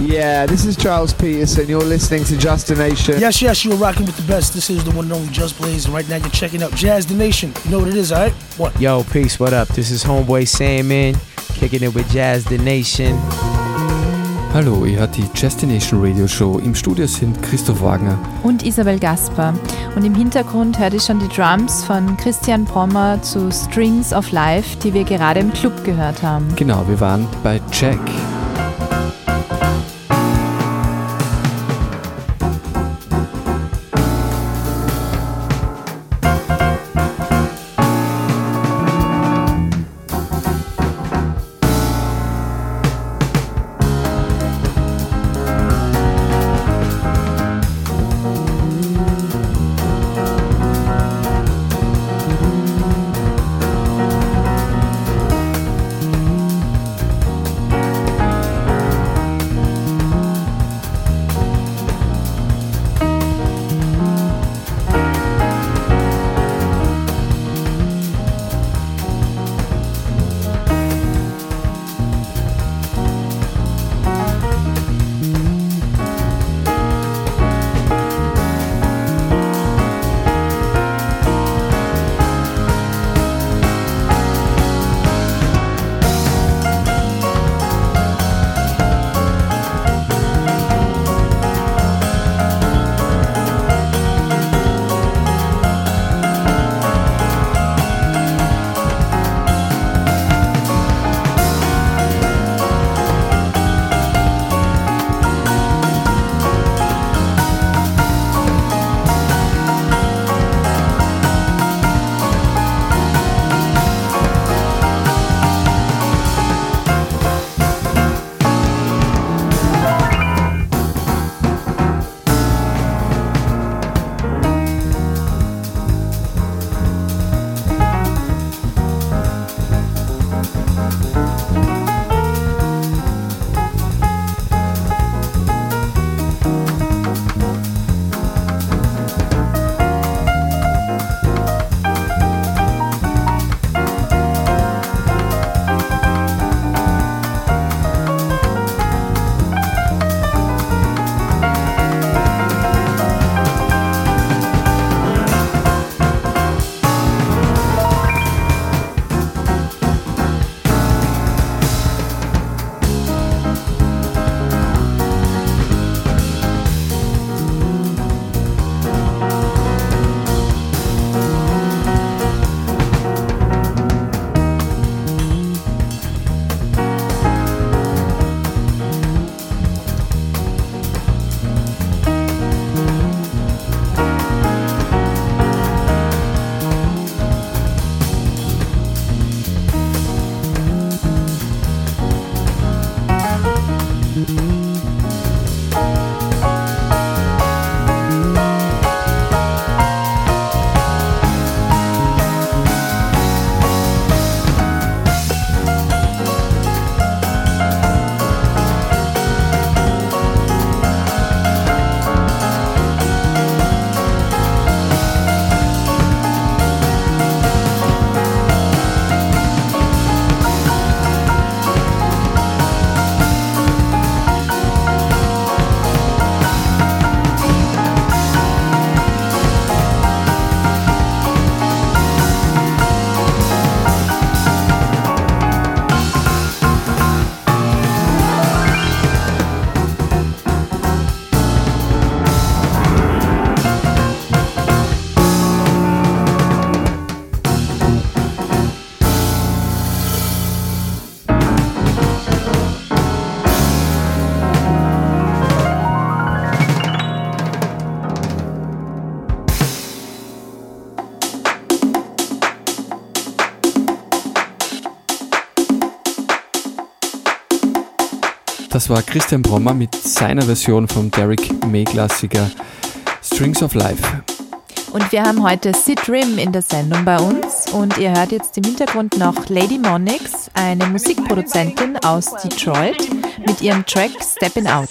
Yeah, this is Charles Peterson. You're listening to Just a Nation. Yes, yes, you're rocking with the best. This is the one and only Just Blaze, and right now you're checking out Jazz the Nation. You know what it is, alright? What? Yo, peace, what up? This is Homeboy Salmon, kicking it with Jazz the Nation. Hallo, ihr hört die Destination Radio Show. Im Studio sind Christoph Wagner und Isabel Gasper. Und im Hintergrund hört ihr schon die Drums von Christian Brommer zu Strings of Life, die wir gerade im Club gehört haben. Genau, wir waren bei Jack. Das war Christian Brommer mit seiner Version vom Derek May-Klassiker Strings of Life. Und wir haben heute Sid Rim in der Sendung bei uns und ihr hört jetzt im Hintergrund noch Lady Monix, eine Musikproduzentin aus Detroit, mit ihrem Track Steppin' Out.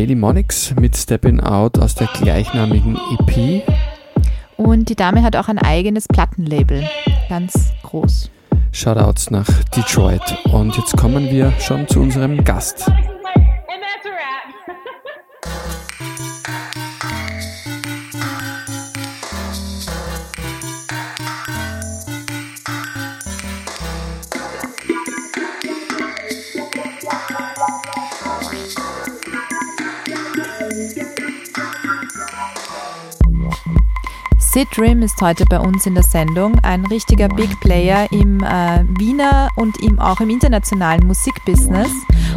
Lady Monix mit Steppin' Out aus der gleichnamigen EP. Und die Dame hat auch ein eigenes Plattenlabel. Ganz groß. Shoutouts nach Detroit. Und jetzt kommen wir schon zu unserem Gast. Sid Rim ist heute bei uns in der Sendung, ein richtiger Big Player im äh, Wiener und im, auch im internationalen Musikbusiness.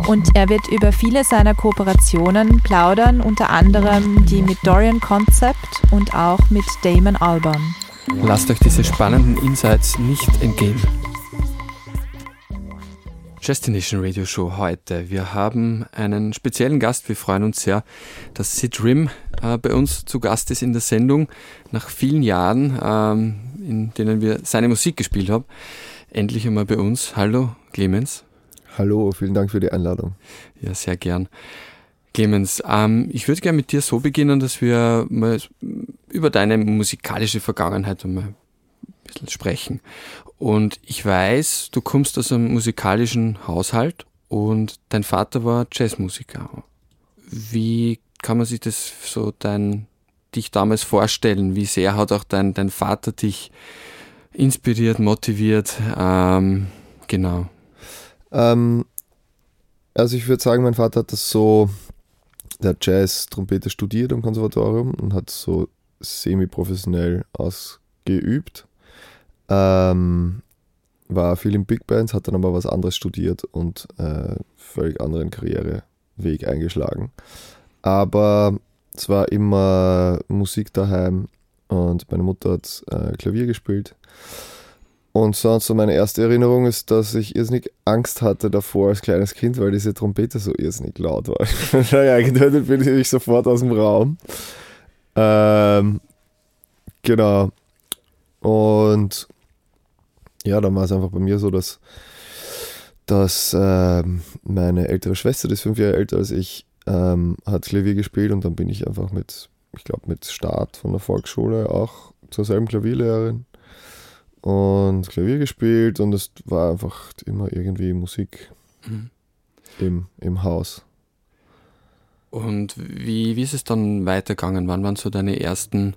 Und er wird über viele seiner Kooperationen plaudern, unter anderem die mit Dorian Concept und auch mit Damon Albarn. Lasst euch diese spannenden Insights nicht entgehen. Destination Radio Show heute. Wir haben einen speziellen Gast. Wir freuen uns sehr, dass Sid Rim äh, bei uns zu Gast ist in der Sendung. Nach vielen Jahren, ähm, in denen wir seine Musik gespielt haben, endlich einmal bei uns. Hallo, Clemens. Hallo, vielen Dank für die Einladung. Ja, sehr gern. Clemens, ähm, ich würde gerne mit dir so beginnen, dass wir mal über deine musikalische Vergangenheit einmal ein bisschen sprechen. Und ich weiß, du kommst aus einem musikalischen Haushalt und dein Vater war Jazzmusiker. Wie kann man sich das so dein, dich damals vorstellen? Wie sehr hat auch dein, dein Vater dich inspiriert, motiviert? Ähm, genau. Ähm, also ich würde sagen, mein Vater hat das so, der hat Jazz-Trompete studiert am Konservatorium und hat so semi-professionell ausgeübt. Ähm, war viel in Big Bands, hat dann aber was anderes studiert und äh, völlig anderen Karriereweg eingeschlagen. Aber es war immer Musik daheim und meine Mutter hat äh, Klavier gespielt. Und sonst so meine erste Erinnerung ist, dass ich irrsinnig Angst hatte davor als kleines Kind, weil diese Trompete so irrsinnig laut war. naja, getötet bin ich sofort aus dem Raum. Ähm, genau. Und ja, dann war es einfach bei mir so, dass, dass äh, meine ältere Schwester, die ist fünf Jahre älter als ich, ähm, hat Klavier gespielt und dann bin ich einfach mit, ich glaube, mit Start von der Volksschule auch zur selben Klavierlehrerin und Klavier gespielt und es war einfach immer irgendwie Musik mhm. im, im Haus. Und wie, wie ist es dann weitergegangen? Wann waren so deine ersten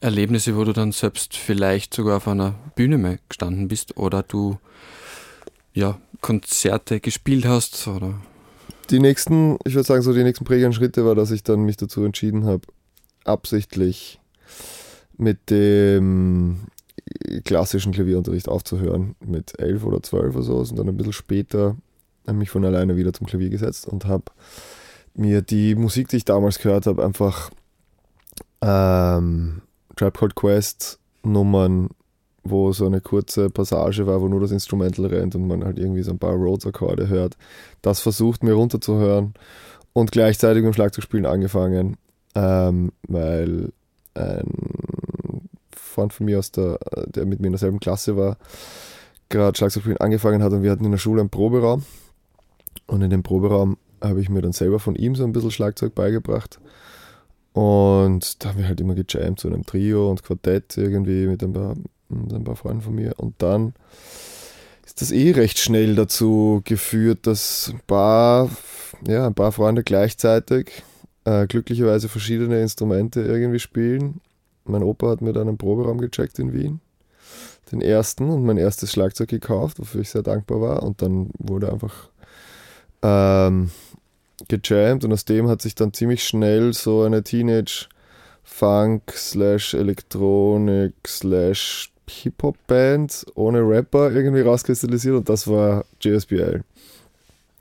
Erlebnisse, wo du dann selbst vielleicht sogar auf einer Bühne mal gestanden bist oder du ja, Konzerte gespielt hast? Oder? Die nächsten, ich würde sagen, so die nächsten prägenden Schritte war, dass ich dann mich dazu entschieden habe, absichtlich mit dem klassischen Klavierunterricht aufzuhören, mit elf oder zwölf oder so, und dann ein bisschen später mich von alleine wieder zum Klavier gesetzt und habe mir die Musik, die ich damals gehört habe, einfach ähm, Tribe Called Quest Nummern, wo so eine kurze Passage war, wo nur das Instrumental rennt und man halt irgendwie so ein paar Rhodes-Akkorde hört. Das versucht mir runterzuhören und gleichzeitig dem Schlagzeugspielen angefangen, ähm, weil ein Freund von mir, aus der, der mit mir in derselben Klasse war, gerade Schlagzeugspielen angefangen hat und wir hatten in der Schule einen Proberaum und in dem Proberaum habe ich mir dann selber von ihm so ein bisschen Schlagzeug beigebracht und da haben wir halt immer gejammt, so in einem Trio und Quartett irgendwie mit ein paar, mit ein paar Freunden von mir. Und dann ist das eh recht schnell dazu geführt, dass ein paar, ja, ein paar Freunde gleichzeitig äh, glücklicherweise verschiedene Instrumente irgendwie spielen. Mein Opa hat mir dann einen Proberaum gecheckt in Wien, den ersten, und mein erstes Schlagzeug gekauft, wofür ich sehr dankbar war. Und dann wurde einfach ähm, gejammt und aus dem hat sich dann ziemlich schnell so eine Teenage Funk slash Elektronik slash Hip-Hop Band ohne Rapper irgendwie rauskristallisiert und das war JSBL.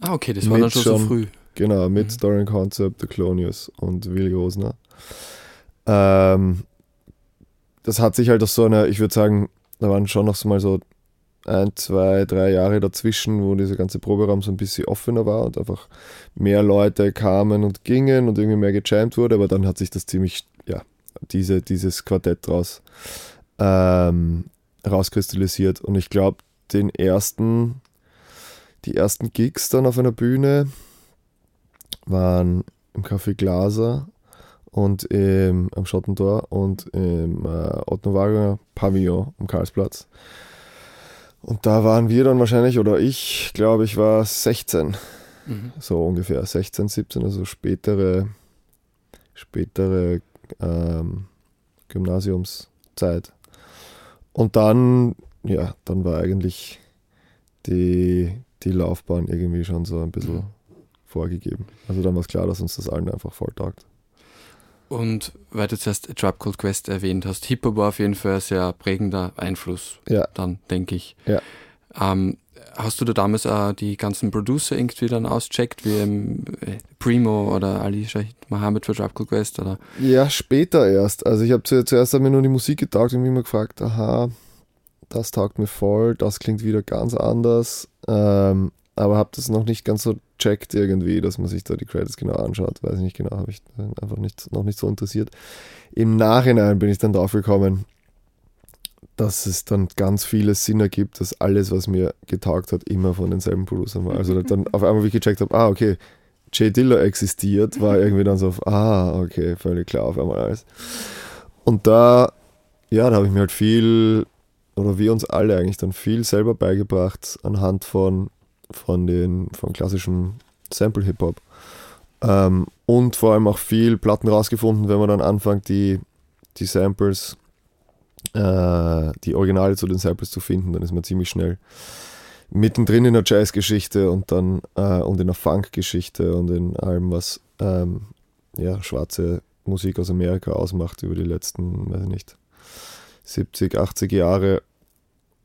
Ah, okay, das war dann schon, schon so früh. Genau, mit mhm. Dorian Concept, The Clonius und Willi Rosner. Ähm, das hat sich halt auf so eine, ich würde sagen, da waren schon noch so mal so ein, zwei, drei Jahre dazwischen, wo dieser ganze Proberaum so ein bisschen offener war und einfach mehr Leute kamen und gingen und irgendwie mehr gejammt wurde, aber dann hat sich das ziemlich, ja, diese, dieses Quartett raus, ähm, rauskristallisiert. Und ich glaube, den ersten, die ersten Gigs dann auf einer Bühne waren im Café Glaser und im, am Schottentor und im äh, Otto Wagner Pavillon am Karlsplatz. Und da waren wir dann wahrscheinlich, oder ich glaube, ich war 16, Mhm. so ungefähr 16, 17, also spätere, spätere ähm, Gymnasiumszeit. Und dann, ja, dann war eigentlich die, die Laufbahn irgendwie schon so ein bisschen vorgegeben. Also dann war es klar, dass uns das allen einfach voll taugt. Und weil du zuerst Tribe Called Quest erwähnt hast, Hip-Hop war auf jeden Fall ein sehr prägender Einfluss, Ja. dann, denke ich. Ja. Ähm, hast du da damals auch die ganzen Producer irgendwie dann auscheckt, wie ähm, äh, Primo oder Ali Shahid Mohammed für Tribe Called Quest? Oder? Ja, später erst. Also ich habe zu, zuerst hat mir nur die Musik getaugt und mich immer gefragt, aha, das taugt mir voll, das klingt wieder ganz anders. Ähm, aber habe das noch nicht ganz so checkt irgendwie, dass man sich da die Credits genau anschaut. Weiß ich nicht genau, habe ich einfach nicht, noch nicht so interessiert. Im Nachhinein bin ich dann drauf gekommen, dass es dann ganz viele Sinn ergibt, dass alles, was mir getaugt hat, immer von denselben Producern war. Also dann auf einmal, wie ich gecheckt habe, ah, okay, Jay Diller existiert, war irgendwie dann so ah, okay, völlig klar auf einmal alles. Und da, ja, da habe ich mir halt viel, oder wir uns alle eigentlich dann viel selber beigebracht anhand von, von den, von klassischem Sample-Hip-Hop. Ähm, und vor allem auch viel Platten rausgefunden, wenn man dann anfängt, die, die Samples, äh, die Originale zu den Samples zu finden, dann ist man ziemlich schnell mittendrin in der Jazzgeschichte und dann äh, und in der Funkgeschichte und in allem, was ähm, ja, schwarze Musik aus Amerika ausmacht über die letzten, weiß ich nicht, 70, 80 Jahre.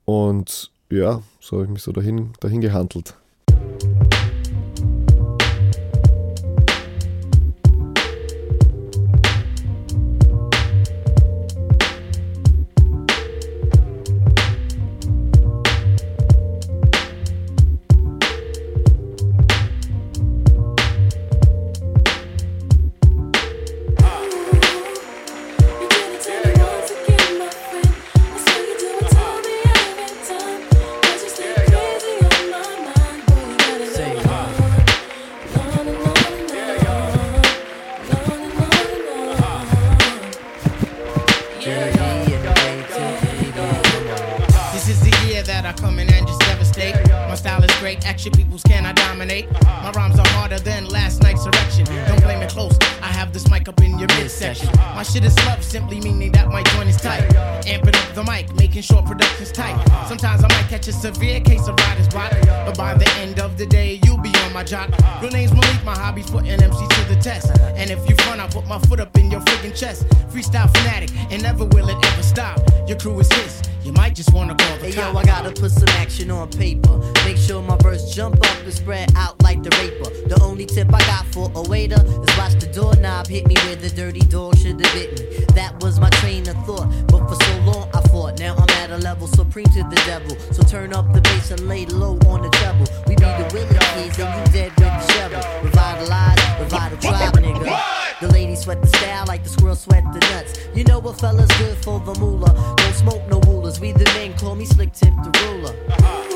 Und ja, so habe ich mich so dahin, dahin gehandelt. Only tip I got for a waiter is watch the doorknob hit me where the dirty dog should have bit me. That was my train of thought, but for so long I fought. Now I'm at a level supreme to the devil. So turn up the bass and lay low on the treble. We be the Willie kids and you dead with the shovel. Revitalize, revitalize, nigga. The ladies sweat the style like the squirrel sweat the nuts. You know what fella's good for the moolah. Don't smoke no rulers. We the men call me slick tip the ruler.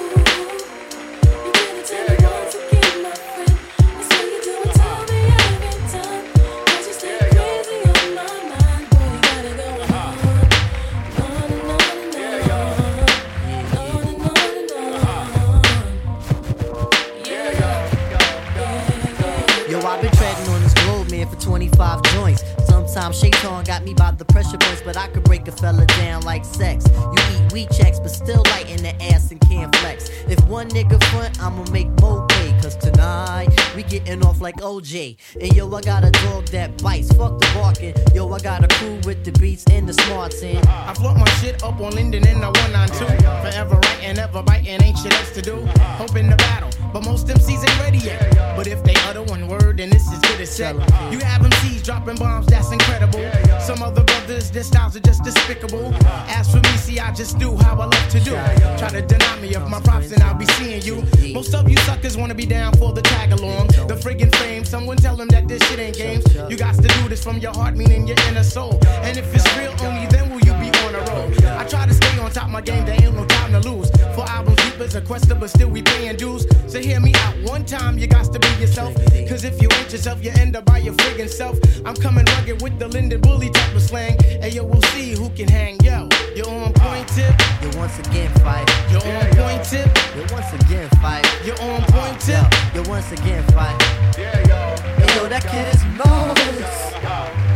45 joints. Sometimes Shaitan got me by the pressure points, but I could break a fella down like sex. You eat weed checks, but still light in the ass and can't flex. If one nigga front, I'ma make more. Cause tonight, we getting off like OJ. And yo, I got a dog that bites, fuck the barking. Yo, I got a crew with the beats and the smarts in. I float my shit up on Linden in the 192. Forever writing, ever biting, ain't shit else to do. Hoping to battle, but most MCs ain't ready yet. But if they utter one word, then this is good as set. You have MCs dropping bombs, that's incredible. Some other brothers, their styles are just despicable. As for me, see, I just do how I love to do. Try to deny me of my props, and I'll be seeing you. Most of you suckers wanna be down for the tag along. The friggin' fame, someone tell them that this shit ain't games. You got to do this from your heart, meaning your inner soul. And if it's real, only then will you on a roll. I try to stay on top my game, there ain't no time to lose. For albums deep as a quester, but still we paying dues. So hear me out one time, you got to be yourself. Cause if you ain't yourself, you end up by your friggin' self. I'm coming rugged with the Linden Bully type of slang. And yo, we'll see who can hang. Yo, you're on point tip. You once again fight. You're on point uh-huh. tip. You once again fight. You're on point tip. You once again fight. Hey yo, that kid is marvelous. Uh-huh.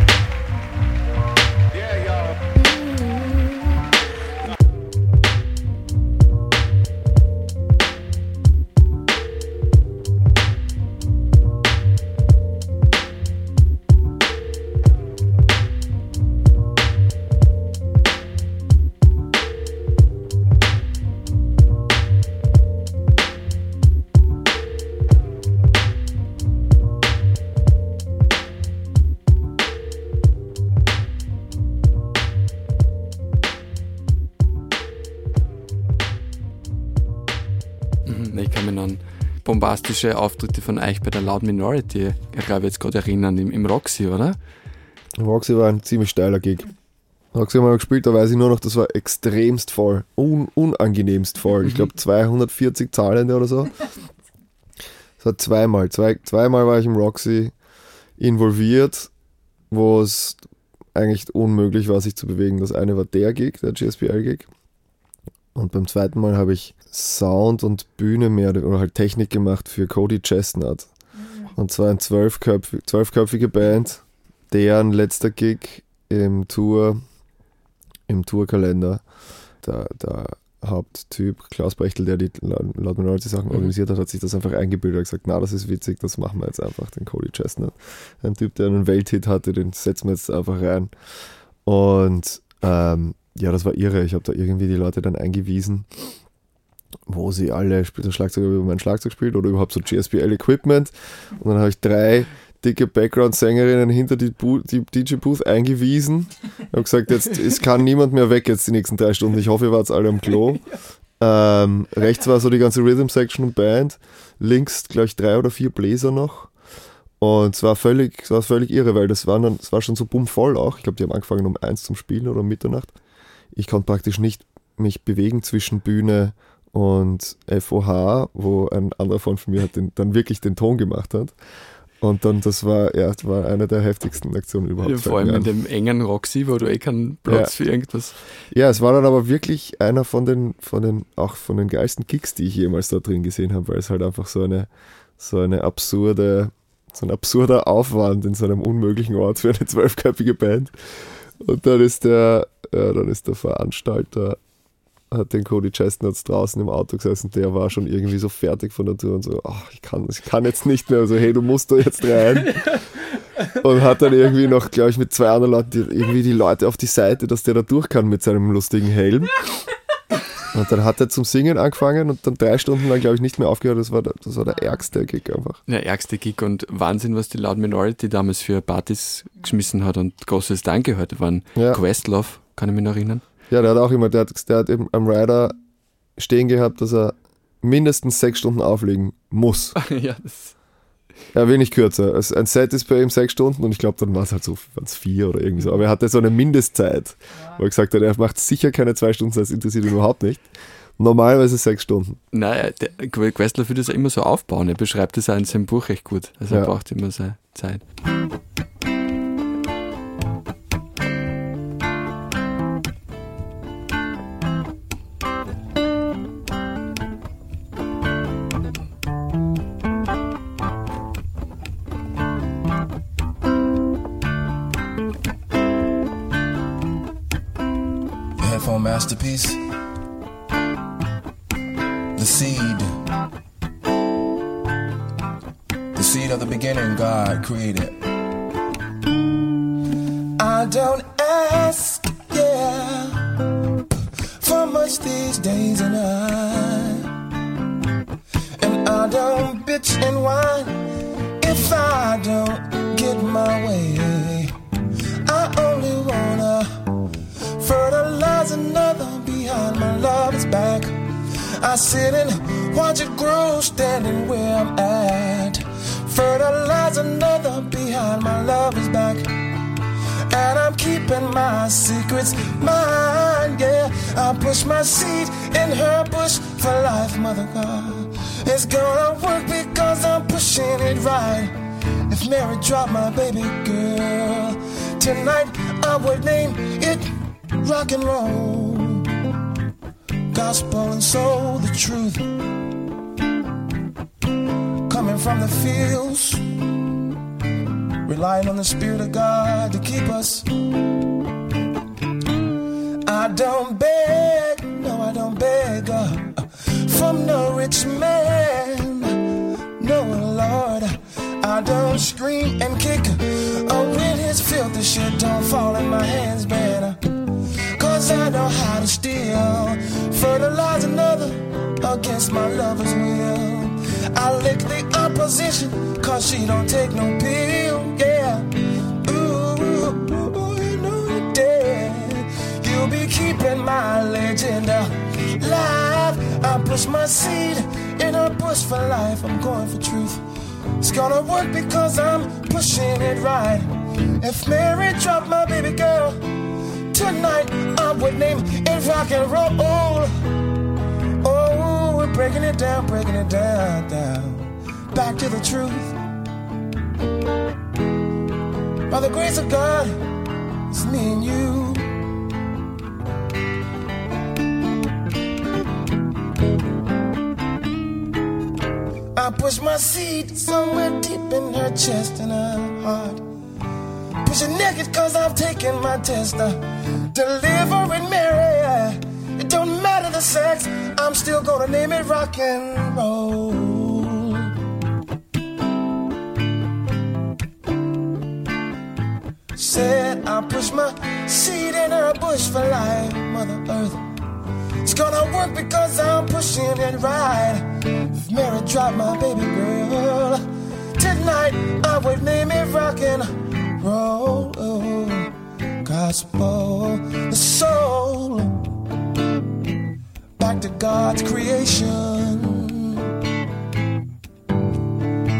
Bombastische Auftritte von euch bei der Loud Minority, ich glaube jetzt gerade erinnern, im, im Roxy, oder? Roxy war ein ziemlich steiler Gig. Roxy haben wir gespielt, da weiß ich nur noch, das war extremst voll. Un unangenehmst voll. Ich glaube 240 Zahlende oder so. Das war zweimal. Zwei, zweimal war ich im Roxy involviert, wo es eigentlich unmöglich war, sich zu bewegen. Das eine war der Gig, der GSPL-Gig. Und beim zweiten Mal habe ich Sound und Bühne mehr oder halt Technik gemacht für Cody Chestnut. Und zwar eine zwölfköpf zwölfköpfige Band, deren letzter Gig im Tour, im Tourkalender. Der, der Haupttyp, Klaus Brechtel, der die Loud Minority Sachen organisiert hat, hat sich das einfach eingebildet und gesagt, na, das ist witzig, das machen wir jetzt einfach, den Cody Chestnut. Ein Typ, der einen Welthit hatte, den setzen wir jetzt einfach rein. Und ähm, ja, das war irre. Ich habe da irgendwie die Leute dann eingewiesen, wo sie alle spielt das Schlagzeug über mein Schlagzeug spielt oder überhaupt so GSPL-Equipment. Und dann habe ich drei dicke Background-Sängerinnen hinter die, die DJ-Booth eingewiesen. Ich habe gesagt, jetzt es kann niemand mehr weg jetzt die nächsten drei Stunden. Ich hoffe, ihr wart alle am Klo. Ähm, rechts war so die ganze Rhythm-Section und Band. Links, glaube ich, drei oder vier Bläser noch. Und es war völlig, es war völlig irre, weil das war, dann, das war schon so bummvoll auch. Ich glaube, die haben angefangen um eins zum Spielen oder um Mitternacht. Ich konnte praktisch nicht mich bewegen zwischen Bühne und FOH, wo ein anderer Freund von mir hat den, dann wirklich den Ton gemacht hat. Und dann, das war, ja, das war eine der heftigsten Aktionen überhaupt. Ja, vor allem in dem engen Roxy, wo du eh keinen Platz Ja. für irgendwas. Ja, es war dann aber wirklich einer von den, von den, auch von den geilsten Kicks, die ich jemals da drin gesehen habe, weil es halt einfach so eine, so eine absurde, so ein absurder Aufwand in so einem unmöglichen Ort für eine zwölfköpfige Band. Und dann ist der, ja, dann ist der Veranstalter, hat den Cody Chestnuts draußen im Auto gesessen, der war schon irgendwie so fertig von der Tour und so, ach, ich kann, ich kann jetzt nicht mehr, so, hey, du musst da jetzt rein. Und hat dann irgendwie noch, glaube ich, mit zwei anderen Leuten die, irgendwie die Leute auf die Seite, dass der da durch kann mit seinem lustigen Helm. Und dann hat er zum Singen angefangen und dann drei Stunden lang, glaube ich, nicht mehr aufgehört. Das war der, das war der ärgste Gig einfach. Der ärgste Gig und Wahnsinn, was die Loud Minority damals für Partys geschmissen hat und großes Danke heute waren. Ja. Questlove, kann ich mich noch erinnern. Ja, der hat auch immer, der hat, der hat eben am Rider stehen gehabt, dass er mindestens sechs Stunden auflegen muss. ja, das, Ja, wenig kürzer. Ein Set ist bei ihm sechs Stunden und ich glaube, dann war es halt so waren's vier oder irgendwie so. Aber er hatte so eine Mindestzeit, wo er gesagt hat, er macht sicher keine zwei Stunden, das interessiert ihn überhaupt nicht. Normalerweise sechs Stunden. nein, der Questlove würde das auch immer so aufbauen. Er beschreibt das auch in seinem Buch recht gut. Also er Ja. braucht immer seine Zeit. Masterpiece. The seed. The seed of the beginning God created. I don't ask, yeah, for much these days, and I, and I don't bitch and whine if I don't get my way. I only wanna fertilize another behind my lover's back. I sit and Watch it grow standing where I'm at. Fertilize another behind my lover's back. And I'm keeping my secrets mine, yeah. I push my seed in her bush for life, Mother God. It's gonna work because I'm pushing it right. If Mary dropped my baby girl tonight, I would name it rock and roll. Gospel and soul, the truth coming from the fields relying on the Spirit of God to keep us. I don't beg, no, I don't beg uh, from no rich man. No, Lord, I don't scream and kick oh, when his filthy shit don't fall in my hands, man. Cause I know how to steal, fertilize another against my lover's will. I lick the opposition, cause she don't take no pill, yeah. Ooh, ooh, you know you're dead. You'll be keeping my legend alive. I push my seed in a bush for life. I'm going for truth. It's gonna work because I'm pushing it right. If Mary dropped my baby girl tonight, I would name it rock and roll. Oh, we're breaking it down, breaking it down, down. Back to the truth. By the grace of God, it's me and you. I push my seed somewhere deep in her chest and her heart. Push it naked cause I've taken my test. Uh, delivering Mary. It don't matter the sex, I'm still gonna name it rock and roll. Said I push my seed in her bush for life, Mother Earth. It's gonna work because I'm pushing it right. If Mary dropped my baby girl tonight, I would name it rock and roll. Gospel, the soul back to God's creation.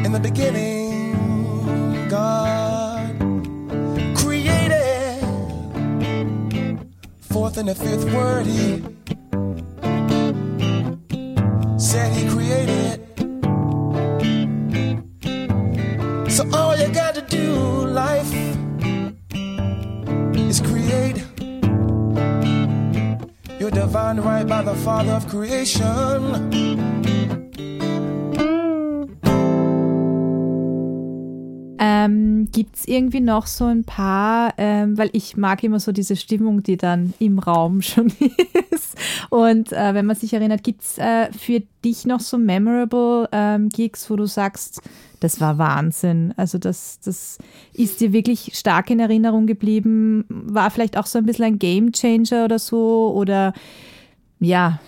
In the beginning, God created. Fourth and the fifth word, He Ähm, Gibt es irgendwie noch so ein paar, ähm, weil ich mag immer so diese Stimmung, die dann im Raum schon ist. Und äh, wenn man sich erinnert, gibt es äh, für dich noch so memorable ähm, Gigs, wo du sagst, das war Wahnsinn. Also das, das ist dir wirklich stark in Erinnerung geblieben. War vielleicht auch so ein bisschen ein Game Changer oder so? Oder ja,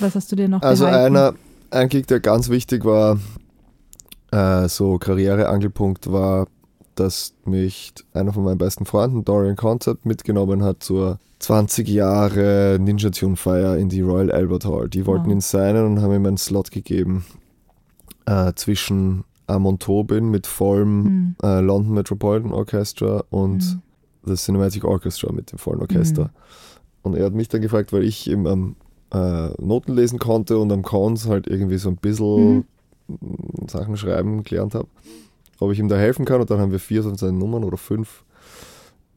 was hast du dir noch Also behalten? einer, ein Gig, der ganz wichtig war, äh, so Karriereangelpunkt war, dass mich einer von meinen besten Freunden, Dorian Concept, mitgenommen hat zur 20 Jahre Ninja Tune Feier in die Royal Albert Hall. Die wollten Wow. ihn signen und haben ihm einen Slot gegeben äh, zwischen Amon Tobin mit vollem Mhm. äh, London Metropolitan Orchestra und Mhm. The Cinematic Orchestra mit dem vollen Orchester. Mhm. Und er hat mich dann gefragt, weil ich eben am äh, Noten lesen konnte und am Cons halt irgendwie so ein bisschen mm, Sachen schreiben gelernt habe, ob ich ihm da helfen kann. Und dann haben wir vier von seinen Nummern oder fünf,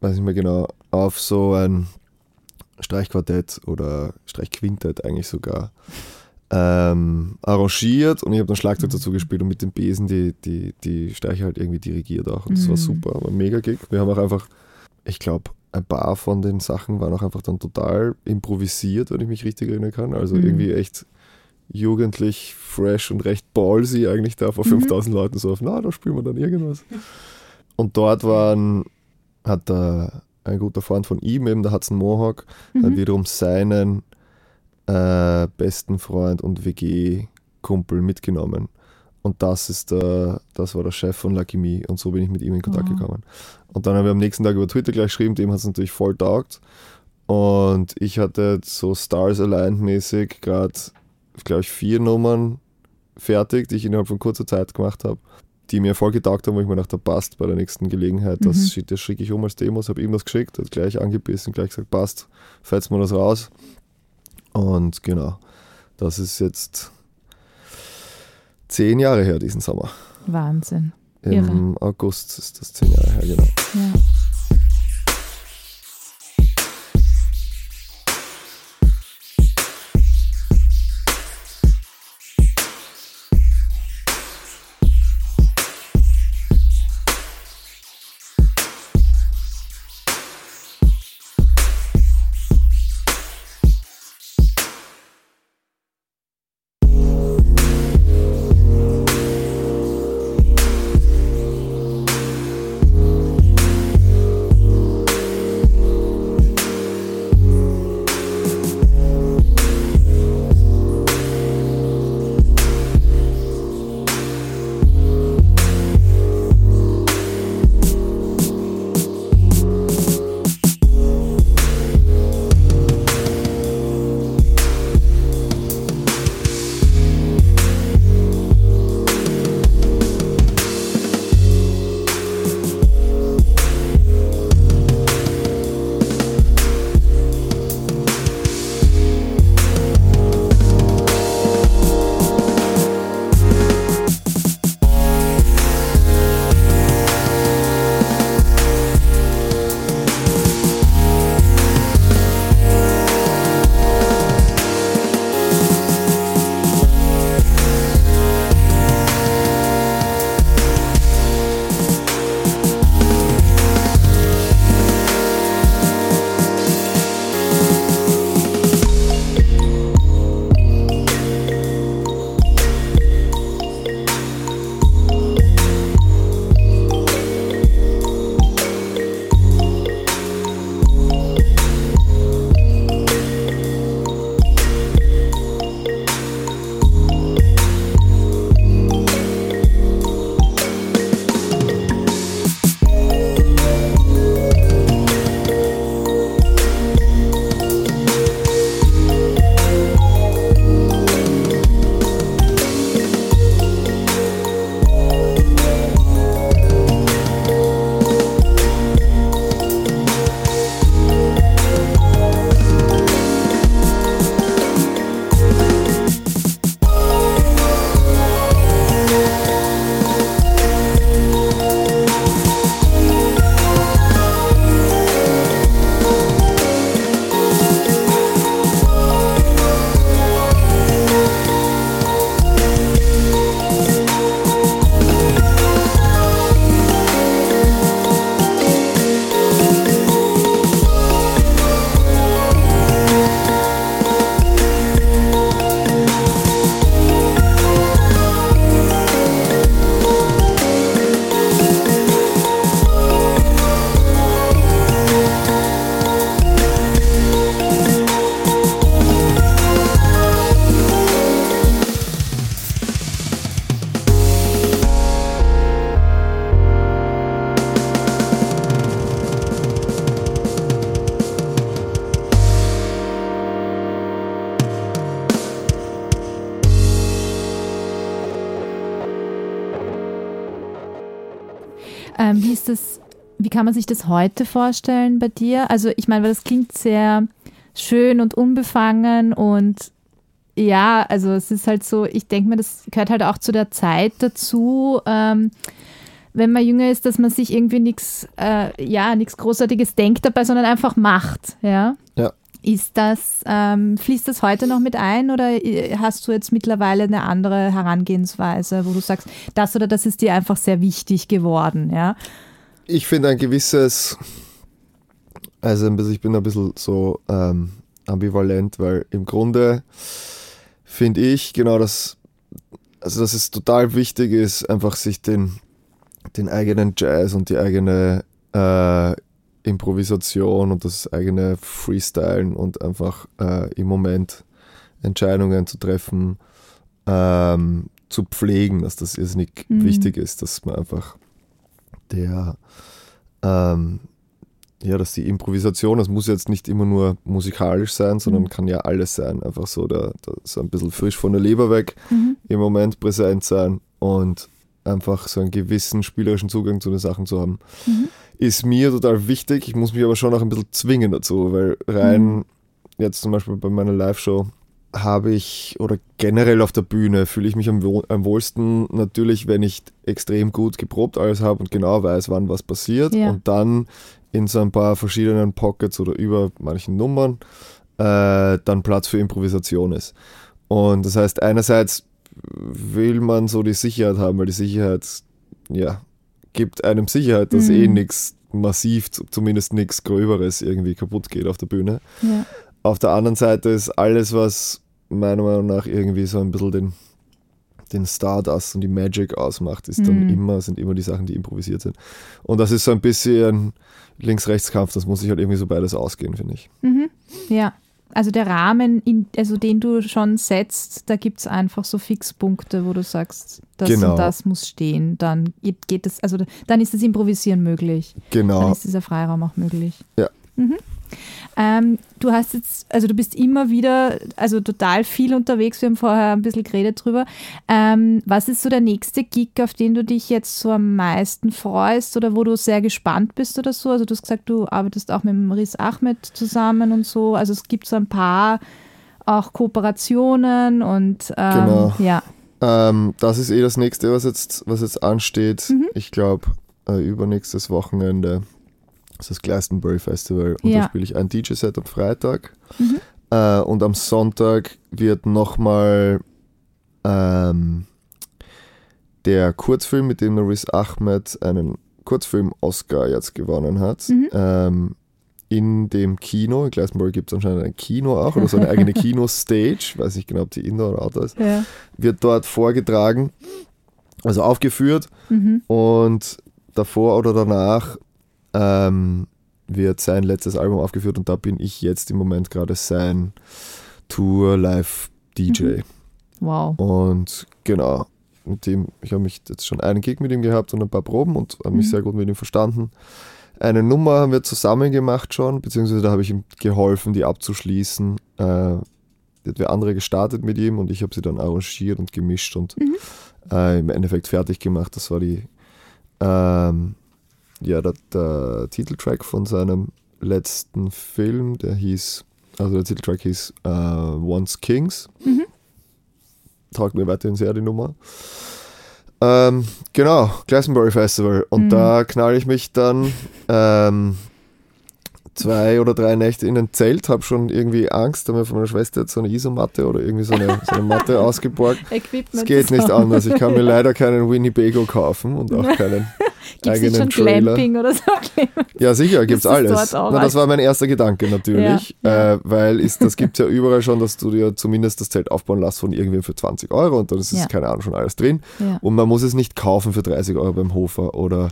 weiß nicht mehr genau, auf so ein Streichquartett oder Streichquintett eigentlich sogar ähm, arrangiert und ich habe dann Schlagzeug dazu gespielt und mit dem Besen die, die, die Streicher halt irgendwie dirigiert auch. Und das war Mhm. super, war ein mega Gig. Wir haben auch einfach, ich glaube, ein paar von den Sachen waren auch einfach dann total improvisiert, wenn ich mich richtig erinnern kann. Also Mhm. irgendwie echt jugendlich, fresh und recht ballsy eigentlich da vor Mhm. 5000 Leuten so auf, na, da spielen wir dann irgendwas. Und dort waren, hat der, ein guter Freund von ihm, eben der Hudson Mohawk, hat Mhm. wiederum seinen äh, besten Freund und WG-Kumpel mitgenommen. Und das ist der, das war der Chef von Lucky Me und so bin ich mit ihm in Kontakt Oh. gekommen. Und dann haben wir am nächsten Tag über Twitter gleich geschrieben, dem hat es natürlich voll taugt. Und ich hatte so Stars Aligned mäßig gerade, glaube ich, vier Nummern fertig, die ich innerhalb von kurzer Zeit gemacht habe, die mir voll getaugt haben, wo ich mir dachte, passt bei der nächsten Gelegenheit. Das, Mhm. das schicke ich um als Demos, habe ihm das geschickt, hat gleich angebissen, gleich gesagt, passt, fetzt mir das raus. Und genau, das ist jetzt zehn Jahre her diesen Sommer. Wahnsinn. Im Irre. August ist das zehn Jahre her, genau. Ja. Kann man sich das heute vorstellen bei dir? Also ich meine, weil das klingt sehr schön und unbefangen und ja, also es ist halt so, ich denke mir, das gehört halt auch zu der Zeit dazu, ähm, wenn man jünger ist, dass man sich irgendwie nichts, äh, ja, nichts Großartiges denkt dabei, sondern einfach macht, ja. Ja. Ist das, ähm, fließt das heute noch mit ein oder äh, hast du jetzt mittlerweile eine andere Herangehensweise, wo du sagst, das oder das ist dir einfach sehr wichtig geworden, ja? Ich finde ein gewisses, also ich bin ein bisschen so ähm, ambivalent, weil im Grunde finde ich genau das, also dass es total wichtig ist, einfach sich den, den eigenen Jazz und die eigene äh, Improvisation und das eigene Freestylen und einfach äh, im Moment Entscheidungen zu treffen, ähm, zu pflegen, dass das irrsinnig Mhm. wichtig ist, dass man einfach der, ähm, ja, dass die Improvisation, das muss jetzt nicht immer nur musikalisch sein, sondern Mhm. kann ja alles sein. Einfach so, da, da so ein bisschen frisch von der Leber weg Mhm. im Moment präsent sein und einfach so einen gewissen spielerischen Zugang zu den Sachen zu haben. Mhm. Ist mir total wichtig. Ich muss mich aber schon auch ein bisschen zwingen dazu, weil rein Mhm. jetzt zum Beispiel bei meiner Live-Show habe ich oder generell auf der Bühne fühle ich mich am, wohl- am wohlsten natürlich, wenn ich extrem gut geprobt alles habe und genau weiß, wann was passiert Ja. und dann in so ein paar verschiedenen Pockets oder über manchen Nummern äh, dann Platz für Improvisation ist. Und das heißt, einerseits will man so die Sicherheit haben, weil die Sicherheit, ja, gibt einem Sicherheit, dass Mhm. eh nichts massiv, zumindest nichts Gröberes irgendwie kaputt geht auf der Bühne. Ja. Auf der anderen Seite ist alles, was meiner Meinung nach irgendwie so ein bisschen den, den Stardust und die Magic ausmacht, ist dann Mhm. immer, sind immer die Sachen, die improvisiert sind. Und das ist so ein bisschen Links-Rechts-Kampf, das muss sich halt irgendwie so beides ausgehen, finde ich. Mhm. Ja. Also der Rahmen, in, also den du schon setzt, da gibt es einfach so Fixpunkte, wo du sagst, das Genau. und das muss stehen. Dann geht, geht es, also dann ist das Improvisieren möglich. Dann Genau. ist dieser Freiraum auch möglich. Ja. Mhm. Ähm, du hast jetzt, also du bist immer wieder, also total viel unterwegs. Wir haben vorher ein bisschen geredet drüber. Ähm, was ist so der nächste Gig, auf den du dich jetzt so am meisten freust oder wo du sehr gespannt bist oder so? Also du hast gesagt, du arbeitest auch mit dem Riz Ahmed zusammen und so. Also es gibt so ein paar auch Kooperationen und ähm, Genau. ja. Ähm, das ist eh das nächste, was jetzt, was jetzt ansteht. Mhm. Ich glaube, äh, übernächstes Wochenende ist das Glastonbury Festival und Ja. da spiele ich ein DJ-Set am Freitag. Mhm. Äh, und am Sonntag wird nochmal ähm, der Kurzfilm, mit dem der Riz Ahmed einen Kurzfilm-Oscar jetzt gewonnen hat, Mhm. ähm, in dem Kino, in Glastonbury gibt es anscheinend ein Kino auch oder so eine eigene Kino-Stage, weiß nicht genau, ob die Indoor oder Outdoor ist, ja. wird dort vorgetragen, also aufgeführt Mhm. und davor oder danach ähm, wird sein letztes Album aufgeführt und da bin ich jetzt im Moment gerade sein Tour-Live-DJ. Mhm. Wow. Und genau, mit dem, ich habe mich jetzt schon einen Gig mit ihm gehabt und ein paar Proben und habe mich Mhm. sehr gut mit ihm verstanden. Eine Nummer haben wir zusammen gemacht schon, beziehungsweise da habe ich ihm geholfen, die abzuschließen. Äh, die hat wer andere gestartet mit ihm und ich habe sie dann arrangiert und gemischt und Mhm. äh, im Endeffekt fertig gemacht. Das war die, ähm, ja, der, der Titeltrack von seinem letzten Film, der hieß, also der Titeltrack hieß äh, Once Kings. Mhm. Taugt mir weiterhin sehr die Nummer. Ähm, genau, Glastonbury Festival. Und Mhm. da knall ich mich dann ähm, zwei oder drei Nächte in ein Zelt, habe schon irgendwie Angst, habe mir von meiner Schwester jetzt so eine Isomatte oder irgendwie so eine, so eine Matte ausgeborgt. Es geht nicht anders. Ich kann mir leider keinen Winnebago kaufen und auch keinen Gibt es nicht schon Trailer. Glamping oder so? Ja, sicher, Ist das alles. Na, das war mein erster Gedanke natürlich, Ja, Äh, weil ist, das gibt ja überall schon, dass du dir zumindest das Zelt aufbauen lässt von irgendwem für 20 Euro und dann ist es, Ja. keine Ahnung, schon alles drin. Ja. Und man muss es nicht kaufen für 30 Euro beim Hofer oder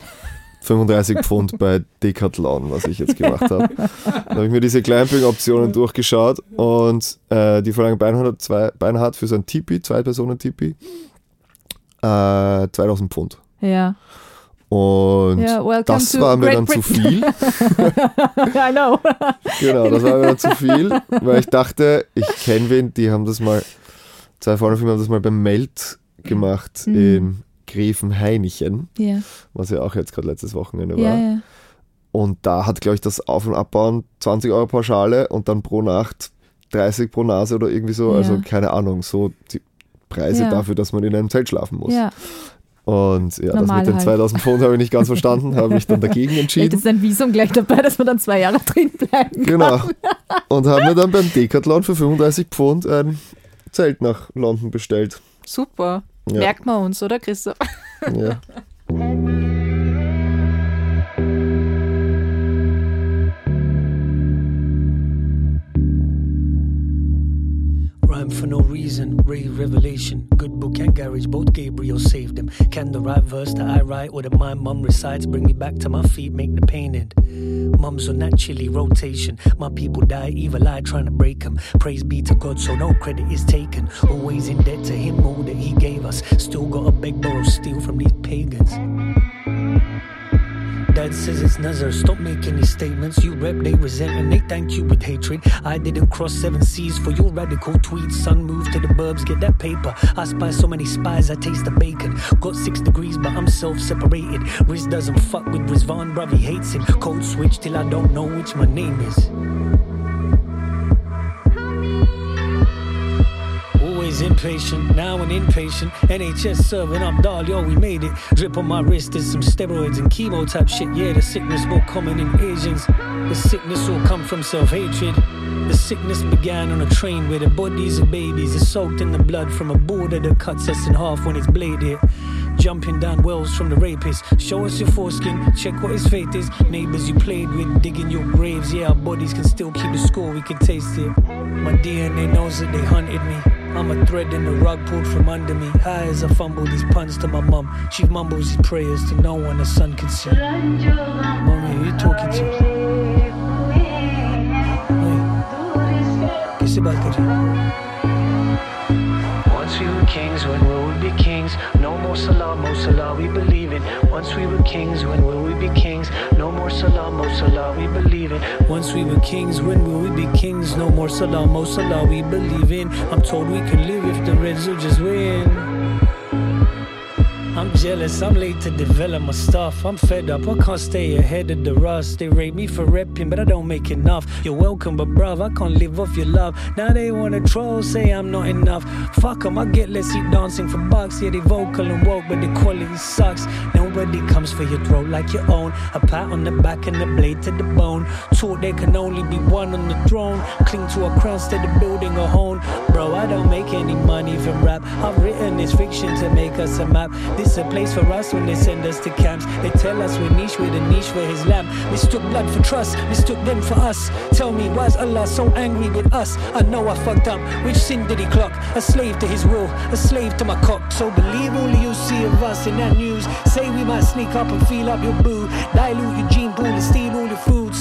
35 Pfund bei Decathlon, was ich jetzt gemacht habe. Da habe ich mir diese Glamping-Optionen durchgeschaut und äh, die verlangen Beinhard, zwei, Beinhard für so ein Tipi, Zwei-Personen-Tipi, äh, 2000 Pfund. Ja. Und welcome das war mir Great dann zu Britain. viel. I know. Genau, das war mir dann zu viel, weil ich dachte, ich kenne wen, die haben das mal, zwei Freunde von mir haben das mal beim Meld gemacht Mhm. in Gräfenhainichen, Ja, was ja auch jetzt gerade letztes Wochenende war. ja. Und da hat, glaube ich, das Auf- und Abbauen 20 Euro Pauschale und dann pro Nacht 30 pro Nase oder irgendwie so. Also keine Ahnung, so die Preise dafür, dass man in einem Zelt schlafen muss. Und ja, das Normal mit den halt. 2000 Pfund habe ich nicht ganz verstanden, habe mich dann dagegen entschieden. ist ein Visum gleich dabei, dass man dann zwei Jahre drin bleiben kann. Genau. Und haben mir dann beim Decathlon für 35 Pfund ein Zelt nach London bestellt. Super. Ja. Merkt man uns, oder Christoph? Ja. For no reason, Ray revelation. Good book and garage, both Gabriel saved them. Can the right verse that I write or that my mum recites bring me back to my feet, make the pain end? Mums are naturally rotation. My people die, evil eye trying to break them. Praise be to God, so no credit is taken. Always in debt to Him, all that He gave us. Still gotta beg, borrow, steal from these pagans. Dad says it's Nazar. Stop making these statements. You rep, they resent, and they thank you with hatred. I didn't cross seven seas for your radical tweets. Son, move to the burbs, get that paper. I spy so many spies, I taste the bacon. Got six degrees, but I'm self separated. Riz doesn't fuck with Rizvan, bruv, he hates him. Code switch till I don't know which my name is. Always impatient, now an impatient. NHS serving up doll, yo, we made it. Drip on my wrist is some steroids and chemo type shit. Yeah, the sickness more common in Asians. The sickness all come from self hatred. The sickness began on a train where the bodies of babies are soaked in the blood from a border that cuts us in half when it's bladed. Jumping down wells from the rapists. Show us your foreskin, check what his faith is. Neighbors you played with, digging your graves. Yeah, our bodies can still keep the score, we can taste it. My DNA knows that they hunted me. I'm a thread in the rug pulled from under me. High as I fumble these puns to my mum. She mumbles these prayers to no one her son can see. Mommy, who you talking to? Hey. Che si? Kings, when will we be kings? No more salah, oh mo salah, we believe in. Once we were kings, when will we be kings? No more salah, oh mo salah, we believe in. Once we were kings, when will we be kings? No more salah, oh mo salah, we believe in. I'm told we can live if the Reds will just win. I'm jealous, I'm late to develop my stuff. I'm fed up, I can't stay ahead of the rust. They rate me for repping, but I don't make enough. You're welcome, but bruv, I can't live off your love. Now they wanna troll, say I'm not enough. Fuck 'em, I get let's see dancing for bucks. Yeah, they vocal and woke, but the quality sucks. Nobody comes for your throat like your own. A pat on the back and a blade to the bone. Taught there can only be one on the throne. Cling to a crown instead of building a home. Bro, I don't make any money from rap. I've written this fiction to make us a map. This a place for us when they send us to camps. They tell us we're niche we're the niche for his lamb. Mistook blood for trust, mistook them for us. Tell me, why's Allah so angry with us? I know I fucked up. Which sin did he clock? A slave to his will, a slave to my cock. So believe all you see of us in that news. Say we might sneak up and feel up your boo. Dilute your gene pool and steal.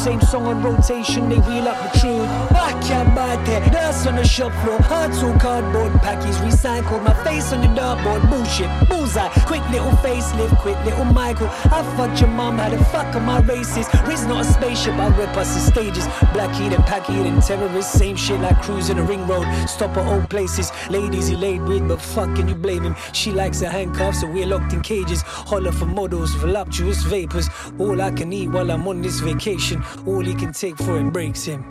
Same song on rotation, they wheel up the truth. Can't buy that. Dust on the shop floor. Hearts on cardboard package recycled. My face on the dartboard. Bullshit. Bullseye. Quick little facelift. Quick little Michael. I fucked your mom. How the fuck am I racist? Riz not a spaceship. I rip us in stages. Black heat and pack heat and terrorists. Same shit like cruising a ring road. Stop at old places. Ladies he laid with, but fuck can you blame him? She likes her handcuffs, so we're locked in cages. Holler for models, voluptuous vapors. All I can eat while I'm on this vacation. All he can take for it breaks him.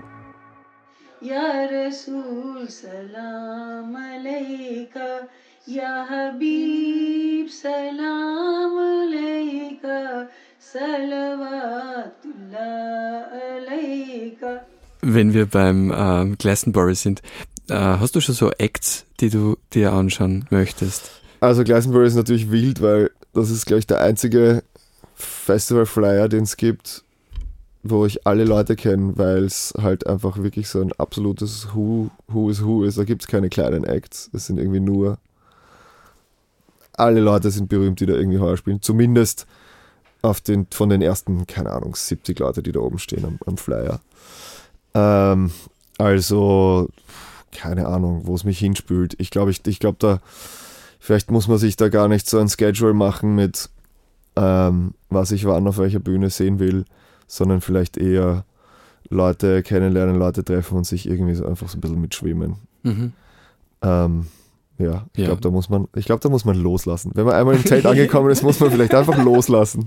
Ya Rasul salam alayka Ya Habib salam alayka Salawatullah alayka Wenn wir beim ähm, Glastonbury sind, äh, hast du schon so Acts, die du dir anschauen möchtest? Also Glastonbury ist natürlich wild, weil das ist, glaube ich, der einzige Festival-Flyer, den es gibt, wo ich alle Leute kenne, weil es halt einfach wirklich so ein absolutes Who, Who is Who ist. Da gibt es keine kleinen Acts. Es sind irgendwie nur alle Leute sind berühmt, die da irgendwie heuer spielen. Zumindest auf den, von den ersten, keine Ahnung, 70 Leute, die da oben stehen am, am Flyer. Ähm, also, keine Ahnung, wo es mich hinspült. Ich glaube, ich, ich glaube, da, vielleicht muss man sich da gar nicht so ein Schedule machen mit, ähm, was ich wann auf welcher Bühne sehen will, sondern vielleicht eher Leute kennenlernen, Leute treffen und sich irgendwie so einfach so ein bisschen mitschwimmen. Mhm. Ähm, ja, ich Ja. glaube, da muss man, ich glaube, da muss man loslassen. Wenn man einmal im Zelt angekommen ist, muss man vielleicht einfach loslassen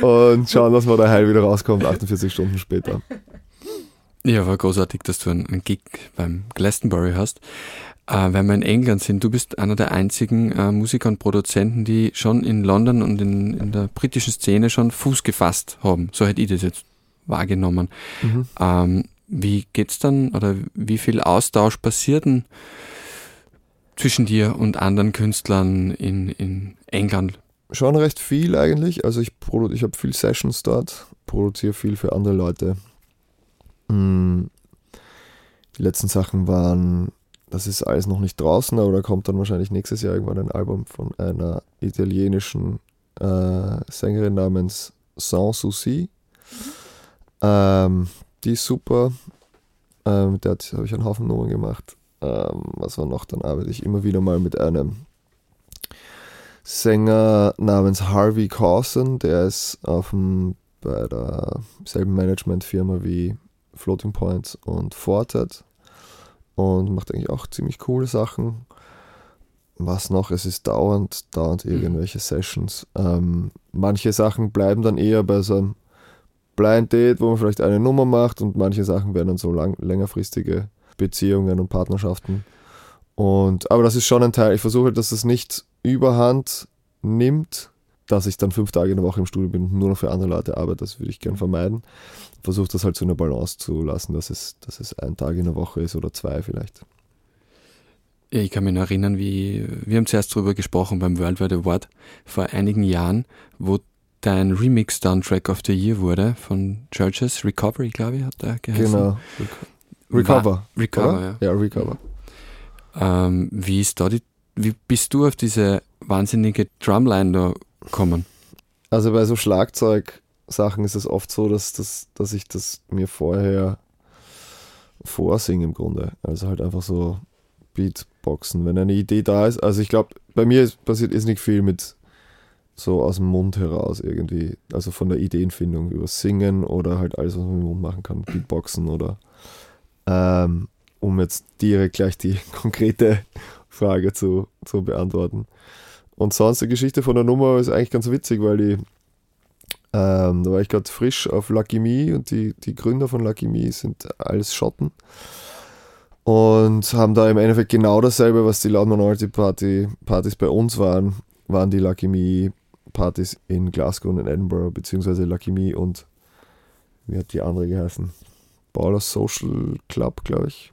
und schauen, dass man da heil wieder rauskommt, 48 Stunden später. Ja, war großartig, dass du einen, einen Gig beim Glastonbury hast. Äh, wenn wir in England sind, du bist einer der einzigen äh, Musiker und Produzenten, die schon in London und in, in der britischen Szene schon Fuß gefasst haben. So hätte ich das jetzt wahrgenommen. Mhm. Ähm, wie geht's dann oder wie viel Austausch passiert denn zwischen dir und anderen Künstlern in, in England? Schon recht viel eigentlich. Also ich, ich habe viel Sessions dort, produziere viel für andere Leute. Mm, Die letzten Sachen waren, das ist alles noch nicht draußen, aber da kommt dann wahrscheinlich nächstes Jahr irgendwann ein Album von einer italienischen äh, Sängerin namens Sans Souci. Ähm, die ist super. Ähm, mit der habe ich einen Haufen Nummern gemacht. Ähm, was war noch? Dann arbeite ich immer wieder mal mit einem Sänger namens Harvey Carson, der ist auf dem, bei derselben Managementfirma wie Floating Points und Fortet und macht eigentlich auch ziemlich coole Sachen. Was noch? Es ist dauernd, dauernd irgendwelche Sessions. Ähm, manche Sachen bleiben dann eher bei so einem Blind Date, wo man vielleicht eine Nummer macht und manche Sachen werden dann so lang, längerfristige Beziehungen und Partnerschaften. Und, aber das ist schon ein Teil. Ich versuche, dass es nicht überhand nimmt, dass ich dann fünf Tage in der Woche im Studio bin und nur noch für andere Leute arbeite. Das würde ich gern vermeiden. Versuche das halt zu einer Balance zu lassen, dass es, dass es ein Tag in der Woche ist oder zwei vielleicht. Ich kann mich noch erinnern, wie wir haben zuerst darüber gesprochen beim Worldwide Award vor einigen Jahren, wo dein Remix-Soundtrack of the Year wurde von Churches Recovery, glaube ich, hat er geheißen. Genau. Recover. War, recover, oder? ja. Ja, Recover. Ähm, wie ist da die, wie bist du auf diese wahnsinnige Drumline da gekommen? Also bei so Schlagzeugsachen ist es oft so, dass, das, dass ich das mir vorher vorsinge im Grunde. Also halt einfach so Beatboxen, wenn eine Idee da ist. Also ich glaube, bei mir ist, passiert ist nicht viel mit so aus dem Mund heraus irgendwie. Also von der Ideenfindung über Singen oder halt alles, was man dem Mund machen kann. Beatboxen oder ähm, um jetzt direkt gleich die konkrete Frage zu, zu beantworten. Und sonst die Geschichte von der Nummer ist eigentlich ganz witzig, weil die, ähm, da war ich gerade frisch auf Lucky Me und die, die Gründer von Lucky Me sind alles Schotten und haben da im Endeffekt genau dasselbe, was die Loud Minority Party Partys bei uns waren, waren die Lucky Me Partys in Glasgow und in Edinburgh, beziehungsweise Lucky Me und wie hat die andere geheißen? Baller Social Club, glaube ich.